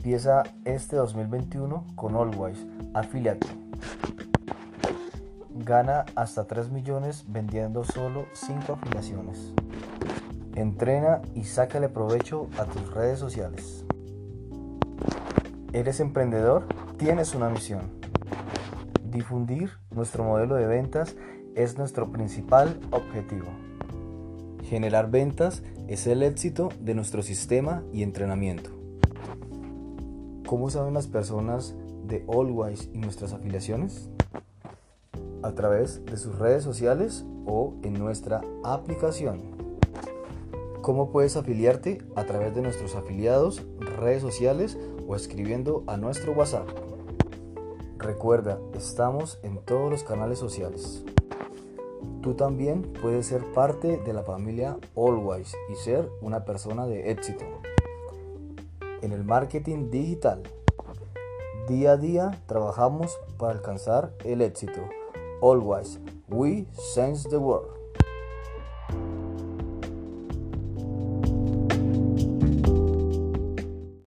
Empieza este 2021 con Allwise Affiliate. Gana hasta 3 millones vendiendo solo 5 afiliaciones. Entrena y sácale provecho a tus redes sociales. ¿Eres emprendedor? Tienes una misión. Difundir nuestro modelo de ventas es nuestro principal objetivo. Generar ventas es el éxito de nuestro sistema y entrenamiento. ¿Cómo saben las personas de Allwise y nuestras afiliaciones? A través de sus redes sociales o en nuestra aplicación. ¿Cómo puedes afiliarte? A través de nuestros afiliados, redes sociales o escribiendo a nuestro WhatsApp. Recuerda, estamos en todos los canales sociales. Tú también puedes ser parte de la familia Allwise y ser una persona de éxito. En el marketing digital, día a día trabajamos para alcanzar el éxito. Always, we sense the world.